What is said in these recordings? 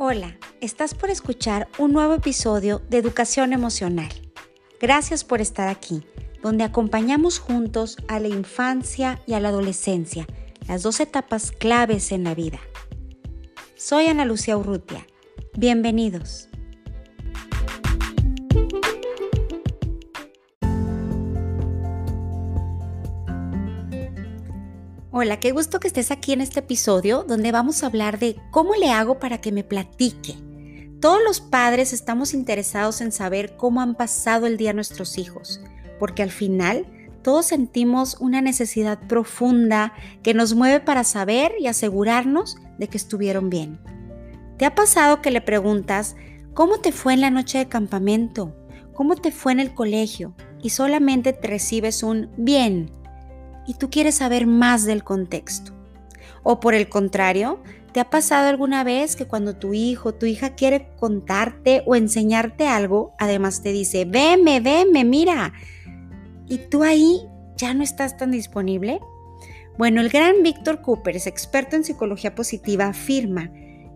Hola, estás por escuchar un nuevo episodio de Educación Emocional. Gracias por estar aquí, donde acompañamos juntos a la infancia y a la adolescencia, las dos etapas claves en la vida. Soy Ana Lucía Urrutia. Bienvenidos. Hola, qué gusto que estés aquí en este episodio donde vamos a hablar de cómo le hago para que me platique. Todos los padres estamos interesados en saber cómo han pasado el día nuestros hijos, porque al final todos sentimos una necesidad profunda que nos mueve para saber y asegurarnos de que estuvieron bien. ¿Te ha pasado que le preguntas, ¿cómo te fue en la noche de campamento? ¿Cómo te fue en el colegio? Y solamente te recibes un bien y tú quieres saber más del contexto. O por el contrario, ¿te ha pasado alguna vez que cuando tu hijo, tu hija quiere contarte o enseñarte algo, además te dice, veme, veme, mira, y tú ahí ya no estás tan disponible? Bueno, el gran Víctor Cooper es experto en psicología positiva, afirma,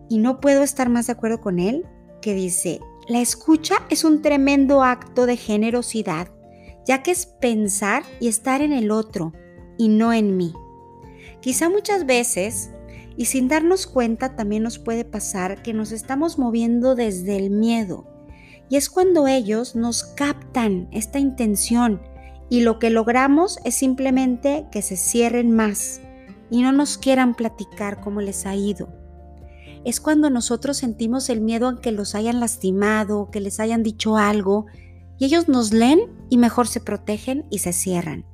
y no puedo estar más de acuerdo con él, que dice, la escucha es un tremendo acto de generosidad, ya que es pensar y estar en el otro, y no en mí. Quizá muchas veces, y sin darnos cuenta, también nos puede pasar que nos estamos moviendo desde el miedo. Y es cuando ellos nos captan esta intención y lo que logramos es simplemente que se cierren más y no nos quieran platicar cómo les ha ido. Es cuando nosotros sentimos el miedo a que los hayan lastimado, que les hayan dicho algo, y ellos nos leen y mejor se protegen y se cierran.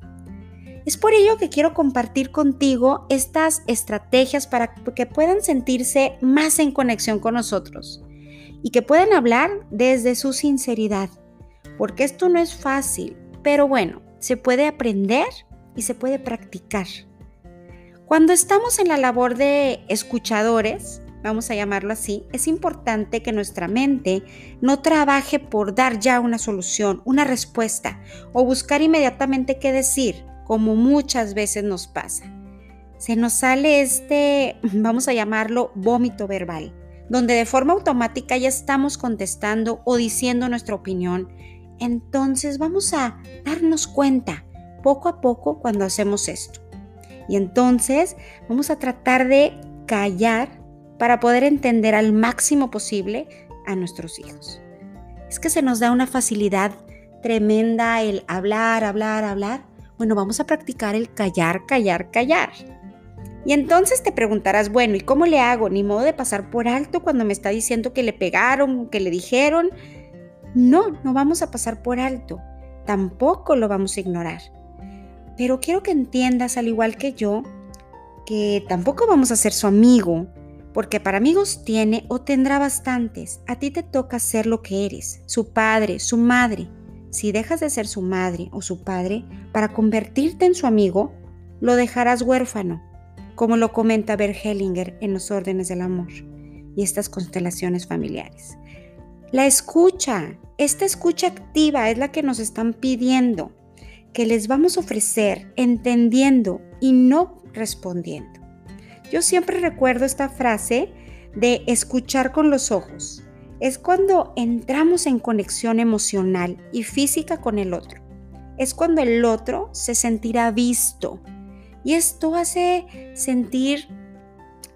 Es por ello que quiero compartir contigo estas estrategias para que puedan sentirse más en conexión con nosotros y que puedan hablar desde su sinceridad, porque esto no es fácil, pero bueno, se puede aprender y se puede practicar. Cuando estamos en la labor de escuchadores, vamos a llamarlo así, es importante que nuestra mente no trabaje por dar ya una solución, una respuesta o buscar inmediatamente qué decir, como muchas veces nos pasa. Se nos sale este, vamos a llamarlo, vómito verbal, donde de forma automática ya estamos contestando o diciendo nuestra opinión. Entonces vamos a darnos cuenta poco a poco cuando hacemos esto. Y entonces vamos a tratar de callar para poder entender al máximo posible a nuestros hijos. Es que se nos da una facilidad tremenda el hablar, hablar, hablar, bueno, vamos a practicar el callar, callar, callar. Y entonces te preguntarás, bueno, ¿y cómo le hago? Ni modo de pasar por alto cuando me está diciendo que le pegaron, que le dijeron. No, no vamos a pasar por alto. Tampoco lo vamos a ignorar. Pero quiero que entiendas, al igual que yo, que tampoco vamos a ser su amigo, porque para amigos tiene o tendrá bastantes. A ti te toca ser lo que eres, su padre, su madre. Si dejas de ser su madre o su padre para convertirte en su amigo, lo dejarás huérfano, como lo comenta Bert Hellinger en Los órdenes del amor y estas constelaciones familiares. La escucha, esta escucha activa es la que nos están pidiendo, que les vamos a ofrecer entendiendo y no respondiendo. Yo siempre recuerdo esta frase de escuchar con los ojos es cuando entramos en conexión emocional y física con el otro. Es cuando el otro se sentirá visto. Y esto hace sentir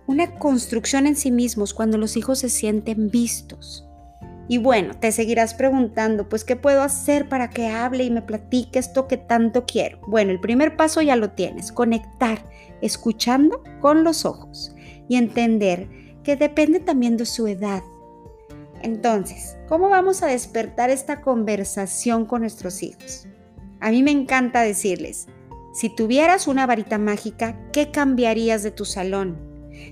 una construcción en sí mismos cuando los hijos se sienten vistos. Y bueno, te seguirás preguntando, pues, ¿qué puedo hacer para que hable y me platique esto que tanto quiero? Bueno, el primer paso ya lo tienes, conectar, escuchando con los ojos y entender que depende también de su edad, entonces, ¿cómo vamos a despertar esta conversación con nuestros hijos? A mí me encanta decirles, si tuvieras una varita mágica, ¿qué cambiarías de tu salón?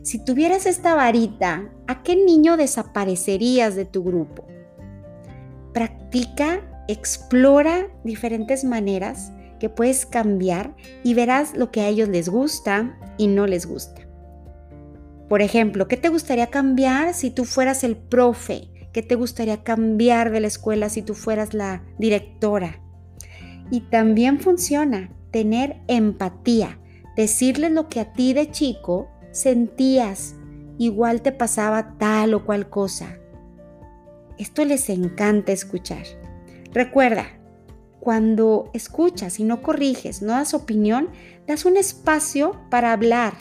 Si tuvieras esta varita, ¿a qué niño desaparecerías de tu grupo? Practica, explora diferentes maneras que puedes cambiar y verás lo que a ellos les gusta y no les gusta. Por ejemplo, ¿qué te gustaría cambiar si tú fueras el profe ¿Qué te gustaría cambiar de la escuela si tú fueras la directora? Y también funciona tener empatía, decirles lo que a ti de chico sentías igual te pasaba tal o cual cosa. Esto les encanta escuchar. Recuerda, cuando escuchas y no corriges, no das opinión, das un espacio para hablar.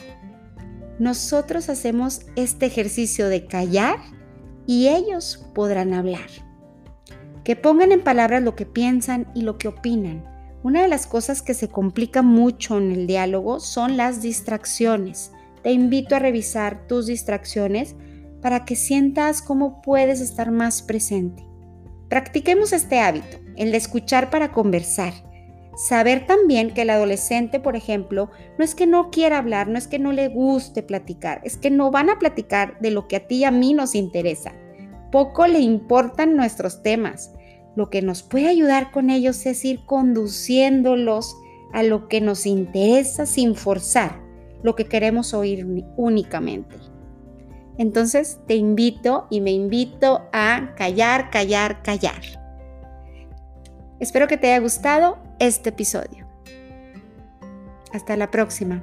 Nosotros hacemos este ejercicio de callar y ellos podrán hablar. Que pongan en palabras lo que piensan y lo que opinan. Una de las cosas que se complica mucho en el diálogo son las distracciones. Te invito a revisar tus distracciones para que sientas cómo puedes estar más presente. Practiquemos este hábito, el de escuchar para conversar. Saber también que el adolescente, por ejemplo, no es que no quiera hablar, no es que no le guste platicar, es que no van a platicar de lo que a ti y a mí nos interesa. Poco le importan nuestros temas. Lo que nos puede ayudar con ellos es ir conduciéndolos a lo que nos interesa sin forzar lo que queremos oír únicamente. Entonces te invito y me invito a callar, callar, callar. Espero que te haya gustado este episodio. Hasta la próxima.